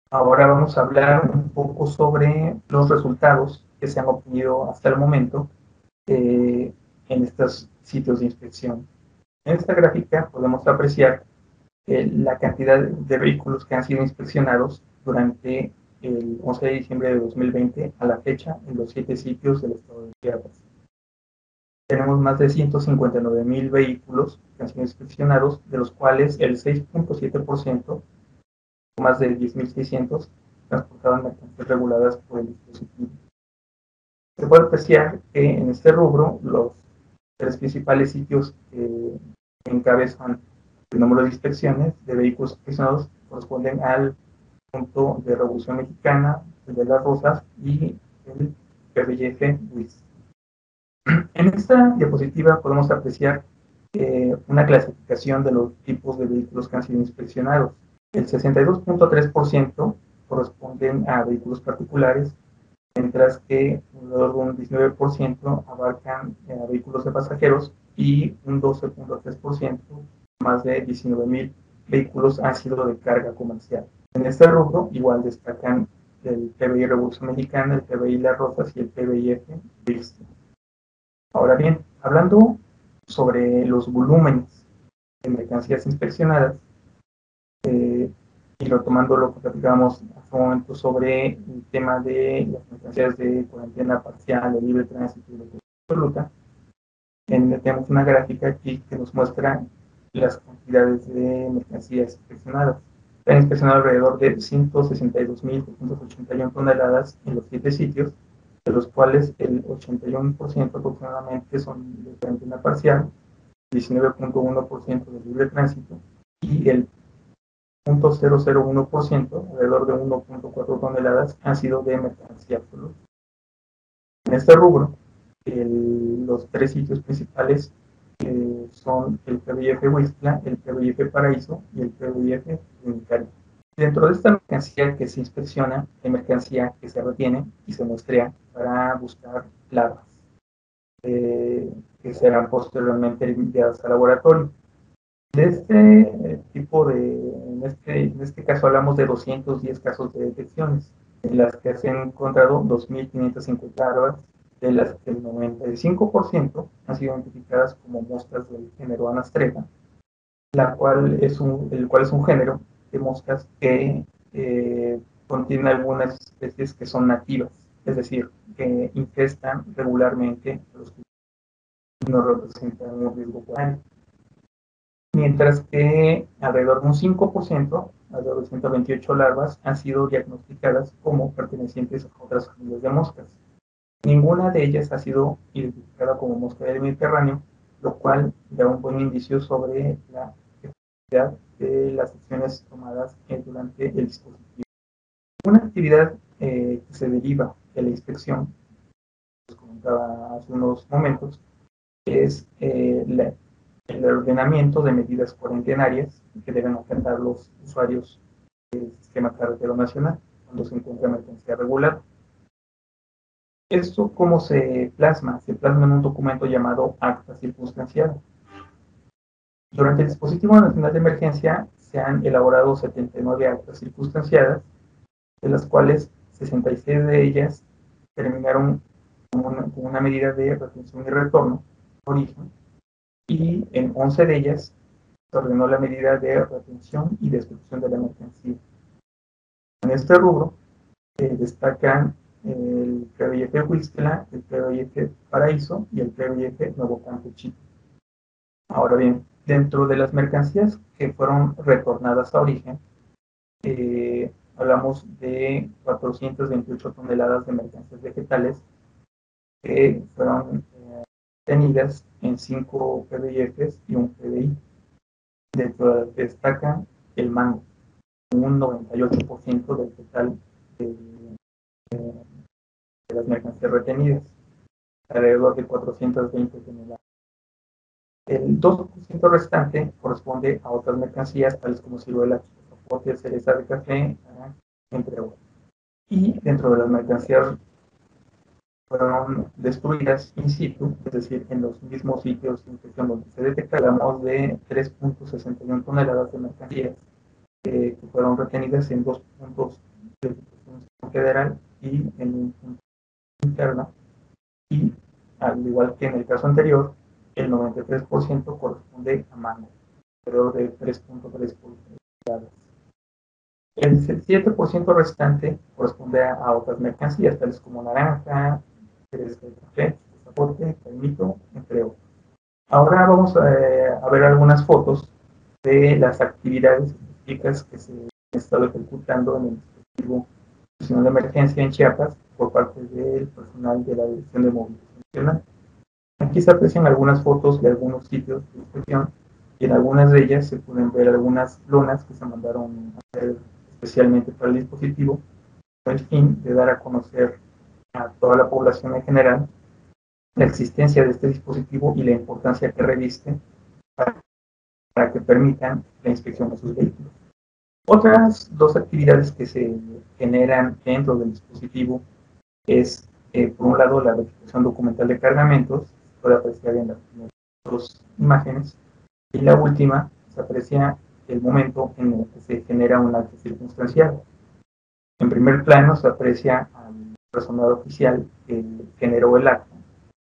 Ahora vamos a hablar un poco sobre los resultados que se han obtenido hasta el momento eh, en estos sitios de inspección. En esta gráfica podemos apreciar eh, la cantidad de vehículos que han sido inspeccionados durante el 11 de diciembre de 2020 a la fecha en los siete sitios del estado de Chiapas. Tenemos más de 159 mil vehículos que han sido inspeccionados, de los cuales el 6.7%, más de 10.600, transportaban mercancías reguladas por el dispositivo. Se puede apreciar que en este rubro los tres principales sitios que encabezan el número de inspecciones de vehículos inspeccionados corresponden al punto de Revolución Mexicana, el de las Rosas y el PBF WIS. En esta diapositiva podemos apreciar eh, una clasificación de los tipos de vehículos que han sido inspeccionados. El 62.3% corresponden a vehículos particulares, mientras que un 19% abarcan eh, vehículos de pasajeros y un 12.3%, más de 19.000 vehículos han sido de carga comercial. En este rubro igual destacan el PBI Revolución Mexicana, el PBI Las Rosas y el PBIF Bristol. Ahora bien, hablando sobre los volúmenes de mercancías inspeccionadas, eh, y retomando lo que platicábamos hace un momento sobre el tema de las mercancías de cuarentena parcial, de libre tránsito y de absoluta, tenemos una gráfica aquí que nos muestra las cantidades de mercancías inspeccionadas. Han inspeccionado alrededor de 162.281 toneladas en los siete sitios, de los cuales el 81% aproximadamente son de cuarentena parcial, 19.1% de libre tránsito y el 0.001%, alrededor de 1.4 toneladas, han sido de mercancía absoluta. En este rubro, los tres sitios principales eh, son el PBF Huistla, el PBF Paraíso y el PBF Unitario. Dentro de esta mercancía que se inspecciona, hay mercancía que se retiene y se muestrea para buscar larvas, eh, que serán posteriormente enviadas al laboratorio. De este eh, tipo de, en este, en este caso hablamos de 210 casos de detecciones, en las que se han encontrado 2.550 larvas, de las que el 95% han sido identificadas como moscas del género Anastrega, la cual es un, el cual es un género de moscas que eh, contiene algunas especies que son nativas, es decir, que infestan regularmente los que no representan un riesgo para Mientras que alrededor de un 5%, alrededor de 128 larvas, han sido diagnosticadas como pertenecientes a otras familias de moscas. Ninguna de ellas ha sido identificada como mosca del Mediterráneo, lo cual da un buen indicio sobre la efectividad de las acciones tomadas durante el dispositivo. Una actividad eh, que se deriva de la inspección, como comentaba hace unos momentos, es eh, el ordenamiento de medidas cuarentenarias que deben acatar los usuarios del sistema carretero nacional cuando se encuentra emergencia regular. ¿Esto cómo se plasma? Se plasma en un documento llamado Acta Circunstancial. Durante el dispositivo nacional de emergencia se han elaborado 79 actas circunstanciadas, de las cuales 66 de ellas terminaron con una, medida de retención y retorno, origen, y en 11 de ellas se ordenó la medida de retención y destrucción de la mercancía. En este rubro eh, destacan el PBF Huistla, el PBF Paraíso y el PBF Nuevo Campo Chico. Ahora bien, dentro de las mercancías que fueron retornadas a origen, eh, hablamos de 428 toneladas de mercancías vegetales que fueron eh, tenidas en 5 PBIFs y un PBI. Dentro de las que destacan el mango, un 98% del total de, de las mercancías retenidas, alrededor de 420 toneladas. El 2% restante corresponde a otras mercancías, tales como ciruelas, chocolate, cereza de café, entre otros. Y dentro de las mercancías fueron destruidas in situ, es decir, en los mismos sitios de infección donde se detectamos de 3.61 toneladas de mercancías que fueron retenidas en dos puntos de federal y en un punto interno. Y al igual que en el caso anterior, el 93% corresponde a mango, alrededor de 3.3 pulgadas. El 7% restante corresponde a, otras mercancías, tales como naranja, café, zapote, palmito, entre otros. Ahora vamos eh, a, ver algunas fotos de las actividades específicas que se han estado ejecutando en el dispositivo de emergencia en Chiapas por parte del personal de la Dirección de Movilización Aquí se aprecian algunas fotos de algunos sitios de inspección y en algunas de ellas se pueden ver algunas lonas que se mandaron a hacer especialmente para el dispositivo con el fin de dar a conocer a toda la población en general la existencia de este dispositivo y la importancia que reviste para que permitan la inspección de sus vehículos. Otras dos actividades que se generan dentro del dispositivo es, eh, por un lado, la verificación documental de cargamentos, puede apreciar en las dos imágenes, y la última se aprecia el momento en el que se genera un acto circunstancial. En primer plano se aprecia al personal oficial que generó el acto.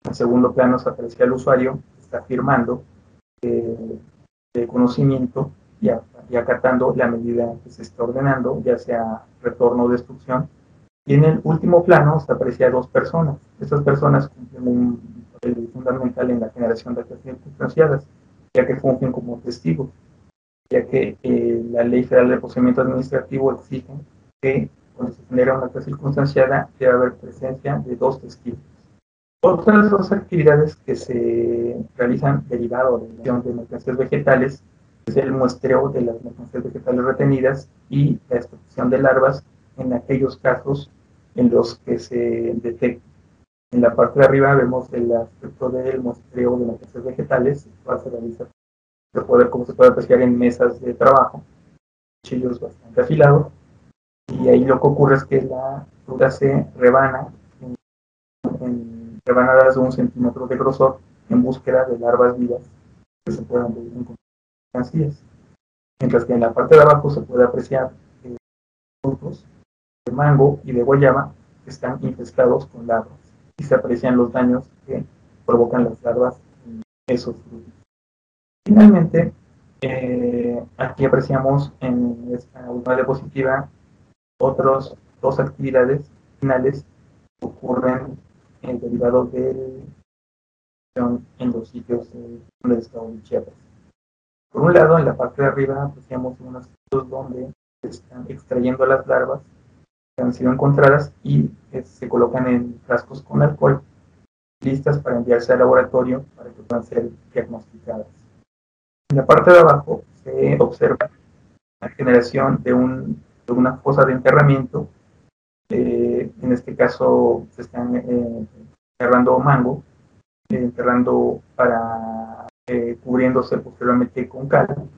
En segundo plano se aprecia al usuario que está firmando eh, el conocimiento y, acatando la medida que se está ordenando, ya sea retorno o destrucción. Y en el último plano se aprecia a dos personas. Estas personas cumplen un papel fundamental en la generación de actas circunstanciadas, ya que fungen como testigos ya que eh, la Ley Federal de Procedimiento Administrativo exige que cuando se genera una acta circunstanciada debe haber presencia de dos testigos. Otras dos actividades que se realizan derivado de la de mercancías vegetales es el muestreo de las mercancías vegetales retenidas y la extracción de larvas en aquellos casos en los que se detecta. En la parte de arriba vemos el aspecto del muestreo de mercancías vegetales, se realiza se puede, como se puede apreciar en mesas de trabajo, cuchillos bastante afilados, y ahí lo que ocurre es que la fruta se rebana en, rebanadas de un centímetro de grosor en búsqueda de larvas vivas que se puedan ver Mientras que en la parte de abajo se puede apreciar eh, frutos de mango y de guayaba que están infestados con larvas y se aprecian los daños que provocan las larvas en esos frutos. Finalmente, eh, aquí apreciamos en esta última diapositiva otras dos actividades finales que ocurren en derivado de en los sitios del estado de Chiapas. Por un lado, en la parte de arriba apreciamos unos sitios donde se están extrayendo las larvas que han sido encontradas y se colocan en frascos con alcohol listas para enviarse al laboratorio para que puedan ser diagnosticadas. En la parte de abajo se observa la generación de, un, una fosa de enterramiento. Eh, en este caso se están eh, enterrando mango, eh, enterrando para cubriéndose posteriormente con cal.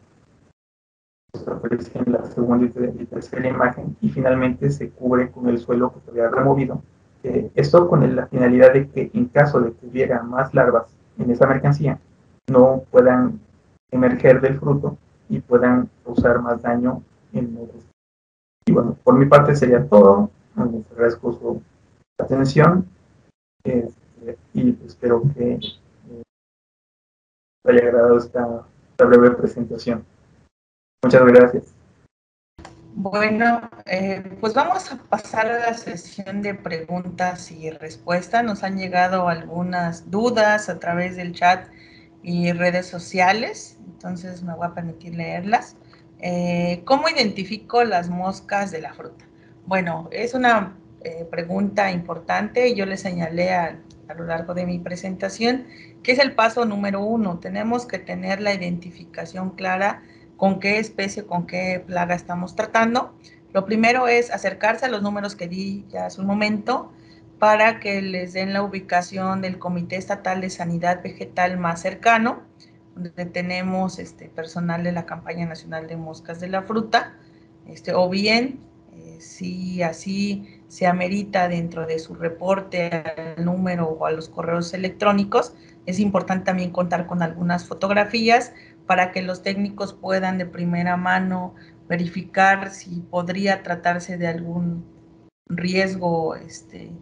Esto aparece en la segunda y tercera imagen y finalmente se cubre con el suelo que se había removido. esto con la finalidad de que en caso de que hubiera más larvas en esa mercancía, no puedan emerger del fruto y puedan causar más daño en otros. Y bueno, por mi parte sería todo. Les agradezco su atención este, y espero que eh, haya agradado esta, breve presentación. Muchas gracias. Bueno, eh, pues vamos a pasar a la sesión de preguntas y respuestas. Nos han llegado algunas dudas a través del chat y redes sociales entonces me voy a permitir leerlas. Eh, ¿Cómo identifico las moscas de la fruta? Bueno, es una eh, pregunta importante. Yo le señalé a, a, lo largo de mi presentación que es el paso número uno. Tenemos que tener la identificación clara con qué especie, con qué plaga estamos tratando. Lo primero es acercarse a los números que di ya hace un momento para que les den la ubicación del Comité Estatal de Sanidad Vegetal más cercano donde tenemos este, personal de la campaña nacional de moscas de la fruta, este, o bien, eh, si así se amerita dentro de su reporte al número o a los correos electrónicos, es importante también contar con algunas fotografías para que los técnicos puedan de primera mano verificar si podría tratarse de algún riesgo este,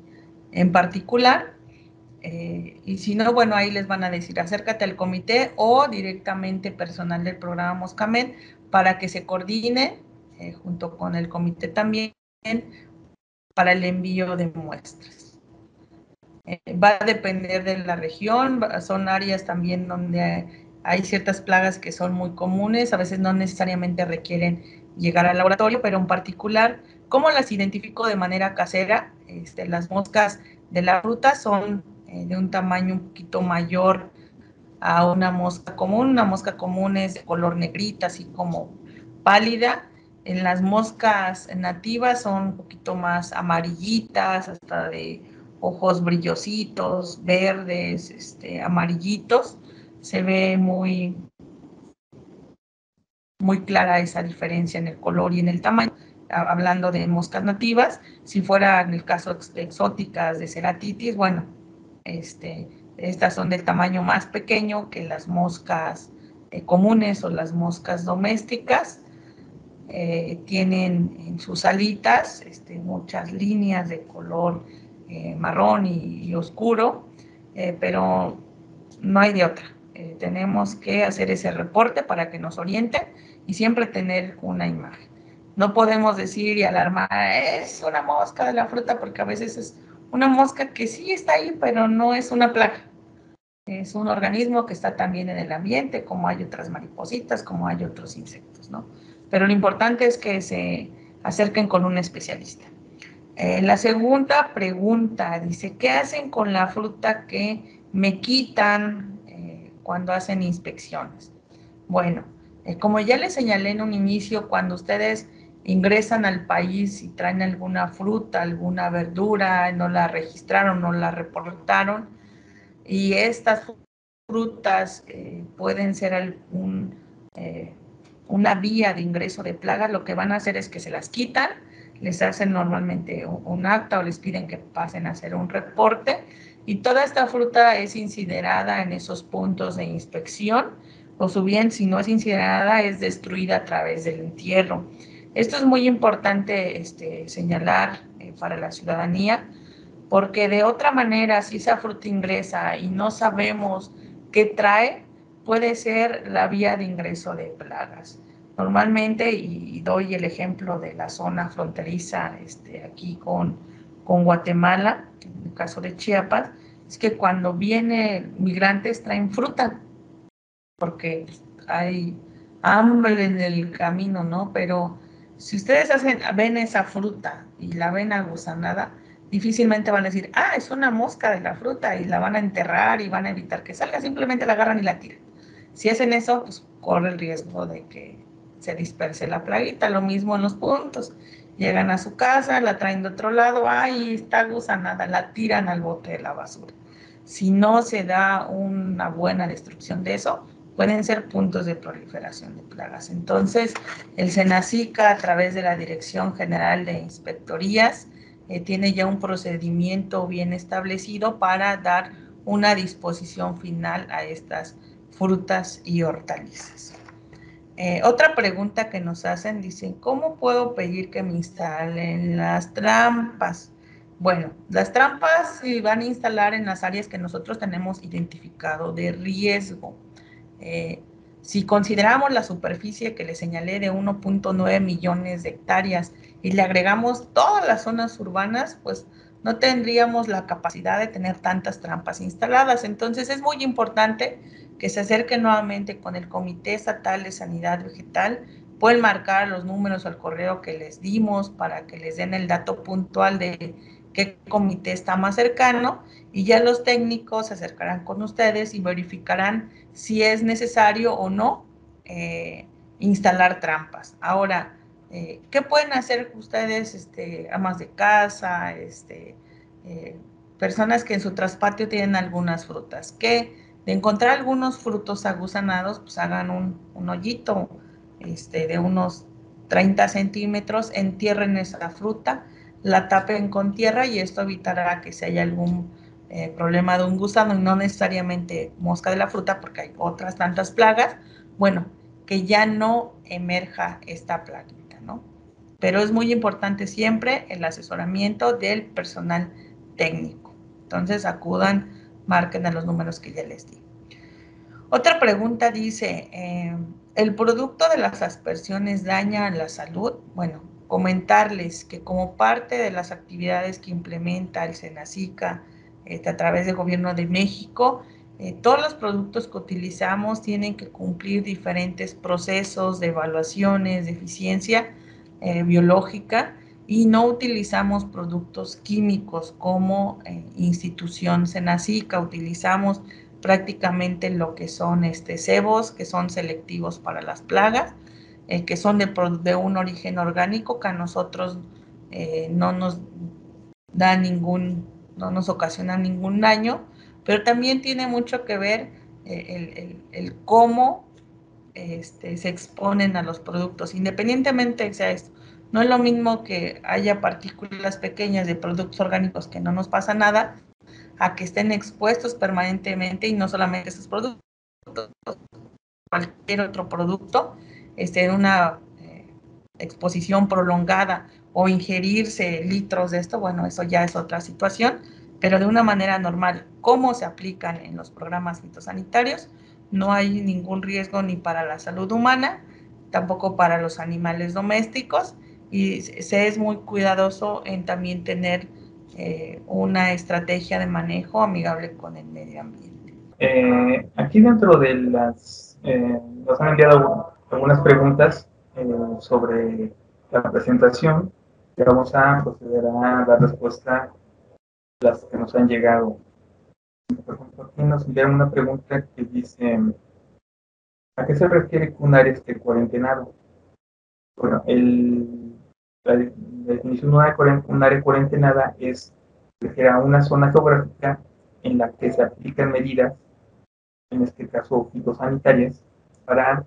en particular. Eh, y si no, bueno, ahí les van a decir acércate al comité o directamente personal del programa Moscamed para que se coordine eh, junto con el comité también para el envío de muestras. Eh, va a depender de la región, son áreas también donde hay ciertas plagas que son muy comunes, a veces no necesariamente requieren llegar al laboratorio, pero en particular, ¿cómo las identifico de manera casera? Este, las moscas de la fruta son eh, de un tamaño un poquito mayor a una mosca común. Una mosca común es de color negrita, así como pálida. En las moscas nativas son un poquito más amarillitas, hasta de ojos brillositos, verdes, este, amarillitos. Se ve muy, muy clara esa diferencia en el color y en el tamaño hablando de moscas nativas, si fuera en el caso de exóticas de ceratitis, bueno, este, estas son del tamaño más pequeño que las moscas eh, comunes o las moscas domésticas. Eh, tienen en sus alitas este, muchas líneas de color eh, marrón y, oscuro, pero no hay de otra. tenemos que hacer ese reporte para que nos orienten y siempre tener una imagen. No podemos decir y alarmar, es una mosca de la fruta, porque a veces es una mosca que sí está ahí, pero no es una plaga. Es un organismo que está también en el ambiente, como hay otras maripositas, como hay otros insectos, ¿no? Pero lo importante es que se acerquen con un especialista. Eh, la segunda pregunta dice, ¿qué hacen con la fruta que me quitan eh, cuando hacen inspecciones? Bueno, eh, como ya les señalé en un inicio, cuando ustedes ingresan al país y traen alguna fruta, alguna verdura, no la registraron, no la reportaron, y estas frutas pueden ser eh, una vía de ingreso de plagas, lo que van a hacer es que se las quitan, les hacen normalmente un, acta o les piden que pasen a hacer un reporte, y toda esta fruta es incinerada en esos puntos de inspección, o su bien, si no es incinerada, es destruida a través del entierro. Esto es muy importante este, señalar eh, para la ciudadanía, porque de otra manera, si esa fruta ingresa y no sabemos qué trae, puede ser la vía de ingreso de plagas. Normalmente, y doy el ejemplo de la zona fronteriza este, aquí con, con Guatemala, en el caso de Chiapas, es que cuando vienen migrantes traen fruta, porque hay hambre en el camino, ¿no? Pero si ustedes hacen, ven esa fruta y la ven agusanada, difícilmente van a decir, ah, es una mosca de la fruta y la van a enterrar y van a evitar que salga, simplemente la agarran y la tiran. Si hacen eso, pues corre el riesgo de que se disperse la plaguita, lo mismo en los puntos. Llegan a su casa, la traen de otro lado, ay, está gusanada, la tiran al bote de la basura. Si no se da una buena destrucción de eso, pueden ser puntos de proliferación de plagas. Entonces, el SENACICA, a través de la Dirección General de Inspectorías, eh, tiene ya un procedimiento bien establecido para dar una disposición final a estas frutas y hortalizas. Eh, otra pregunta que nos hacen, dicen, ¿cómo puedo pedir que me instalen las trampas? Bueno, las trampas se van a instalar en las áreas que nosotros tenemos identificado de riesgo. Eh, si consideramos la superficie que le señalé de 1.9 millones de hectáreas y le agregamos todas las zonas urbanas, pues no tendríamos la capacidad de tener tantas trampas instaladas. Entonces es muy importante que se acerquen nuevamente con el Comité Estatal de Sanidad Vegetal. Pueden marcar los números al correo que les dimos para que les den el dato puntual de qué comité está más cercano y ya los técnicos se acercarán con ustedes y verificarán si es necesario o no eh, instalar trampas. Ahora, eh, ¿qué pueden hacer ustedes, este, amas de casa, este, eh, personas que en su traspatio tienen algunas frutas? Que de encontrar algunos frutos agusanados, pues hagan un, un hoyito este, de unos 30 centímetros, entierren esa fruta, la tapen con tierra y esto evitará que si hay algún eh, problema de un gusano, no necesariamente mosca de la fruta, porque hay otras tantas plagas, bueno, que ya no emerja esta plaguita, ¿no? Pero es muy importante siempre el asesoramiento del personal técnico. Entonces acudan, marquen a los números que ya les di. Otra pregunta dice, eh, ¿el producto de las aspersiones daña la salud? Bueno, comentarles que como parte de las actividades que implementa el Senacica este, a través del Gobierno de México, eh, todos los productos que utilizamos tienen que cumplir diferentes procesos de evaluaciones de eficiencia eh, biológica y no utilizamos productos químicos como eh, institución Senacica, utilizamos prácticamente lo que son este, cebos, que son selectivos para las plagas, eh, que son de, de, un origen orgánico que a nosotros eh, no nos da ningún, no nos ocasiona ningún daño, pero también tiene mucho que ver eh, el, el, cómo este, se exponen a los productos, independientemente de sea esto. No es lo mismo que haya partículas pequeñas de productos orgánicos que no nos pasa nada, a que estén expuestos permanentemente y no solamente esos productos, cualquier otro producto este, en una eh, exposición prolongada o ingerirse litros de esto, bueno, eso ya es otra situación, pero de una manera normal, ¿cómo se aplican en los programas fitosanitarios? No hay ningún riesgo ni para la salud humana, tampoco para los animales domésticos y se es muy cuidadoso en también tener eh, una estrategia de manejo amigable con el medio ambiente. Eh, aquí dentro de las, nos han enviado algunas preguntas eh, sobre la presentación y vamos a proceder a dar respuesta a las que nos han llegado. Por ejemplo, aquí nos enviaron una pregunta que dice, ¿a qué se refiere que un área esté cuarentenado? Bueno, el, la, definición de un área cuarentenada es a una zona geográfica en la que se aplican medidas, en este caso fitosanitarias, para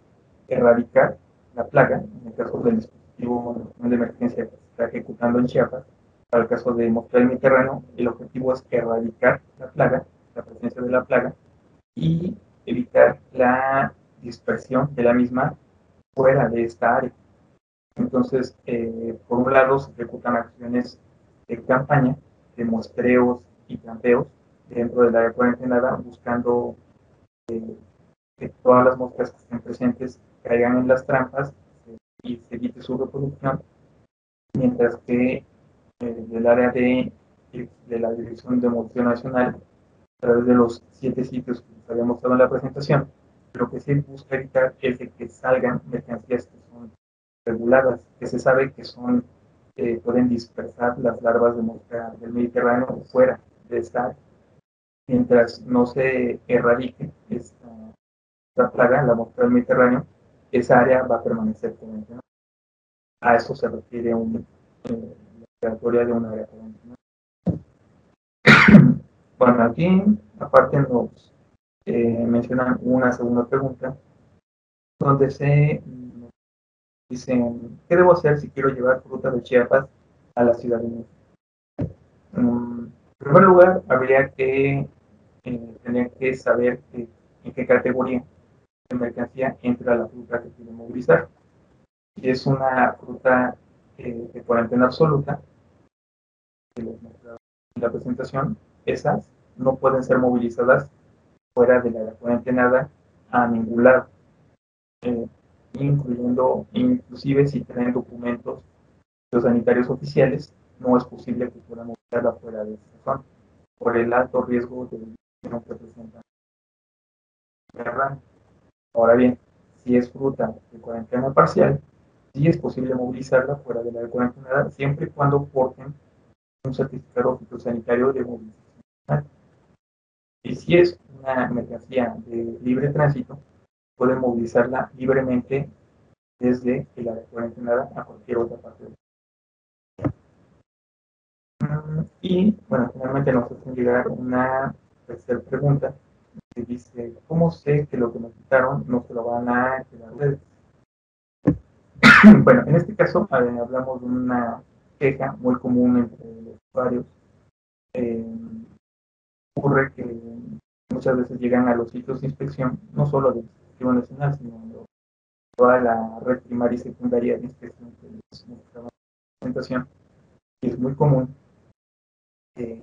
erradicar la plaga, en el caso del dispositivo de emergencia que se está ejecutando en Chiapas, para el caso de el Mediterráneo, el objetivo es erradicar la plaga, la presencia de la plaga, y evitar la dispersión de la misma fuera de esta área. Entonces, eh, por un lado, se ejecutan acciones de campaña, de muestreos y campeos dentro del área cuarentenada, buscando eh, que todas las moscas que estén presentes caigan en las trampas y se evite su reproducción, mientras que eh, del área de, la Dirección de Movilidad Nacional, a través de los siete sitios que les había mostrado en la presentación, lo que se busca evitar es de que salgan mercancías reguladas, que se sabe que son eh, pueden dispersar las larvas de mosca del Mediterráneo fuera de esta. Mientras no se erradique esta, esta plaga, la mosca del Mediterráneo, esa área va a permanecer ¿no? A eso se refiere un, eh, la de un área *coughs* Bueno, aquí aparte nos eh, mencionan una segunda pregunta donde se dicen, ¿qué debo hacer si quiero llevar fruta de Chiapas a la Ciudad de México? Mm, en primer lugar, habría que, eh, que saber en qué categoría mercancía entra la fruta que quiere movilizar. Si es una fruta eh, de cuarentena absoluta, en la presentación, esas no pueden ser movilizadas fuera de la cuarentena a ningún lado, eh, incluyendo, inclusive si tienen documentos sanitarios oficiales, no es posible que puedan movilizarla fuera de esta zona, por el alto riesgo de que presentan. Ahora bien, si es fruta de cuarentena parcial, sí es posible movilizarla fuera de la cuarentena siempre y cuando porten un certificado fitosanitario de movilización. Y si es una mercancía de libre tránsito, pueden movilizarla libremente desde el área cuarentena a cualquier otra parte del mm, y bueno, finalmente nos hacen llegar una tercera pregunta que dice, ¿cómo sé que lo que me quitaron no se lo van a quedar ustedes? *coughs* bueno, en este caso hablamos de una queja muy común entre los usuarios. Eh, ocurre que muchas veces llegan a los sitios de inspección, no solo del Instituto Nacional, sino toda la red primaria y secundaria de inspección que es nuestra presentación. Y es muy común que,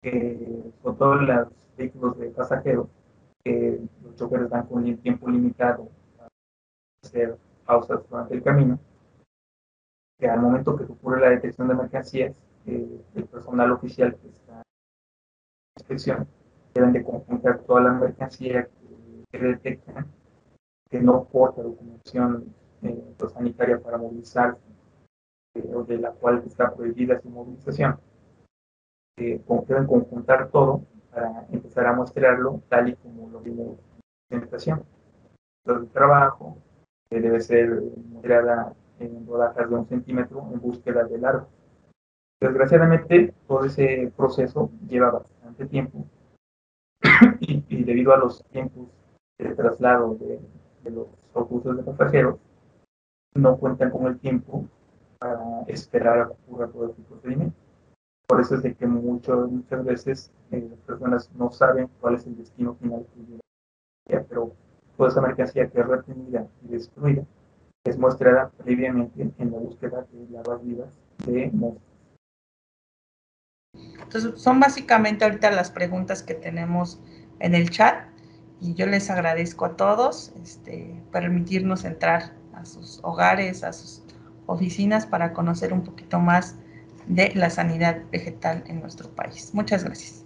que con todos los vehículos de pasajeros, que los choferes dan con el tiempo limitado para hacer pausas durante el camino, que al momento que ocurre la detección de mercancías, eh, el personal oficial que está en inspección deben de conjuntar toda la mercancía que, detectan que no porta documentación eh, pues, sanitaria para movilizar eh, o de la cual está prohibida su movilización. deben conjuntar todo para empezar a mostrarlo tal y como lo vimos en la presentación. El trabajo debe ser mostrada en rodajas de un centímetro en búsqueda de largo. Desgraciadamente, todo ese proceso lleva bastante tiempo *coughs* y, debido a los tiempos de traslado de, los autobuses de pasajeros, no cuentan con el tiempo para esperar a que ocurra todo este procedimiento. Por eso es de que mucho, muchas veces eh, las personas no saben cuál es el destino final que pero toda esa mercancía que es retenida y destruida es mostrada previamente en la búsqueda de larvas vivas de monstruos. Entonces, son básicamente ahorita las preguntas que tenemos en el chat y yo les agradezco a todos este, permitirnos entrar a sus hogares, a sus oficinas para conocer un poquito más de la sanidad vegetal en nuestro país. Muchas gracias.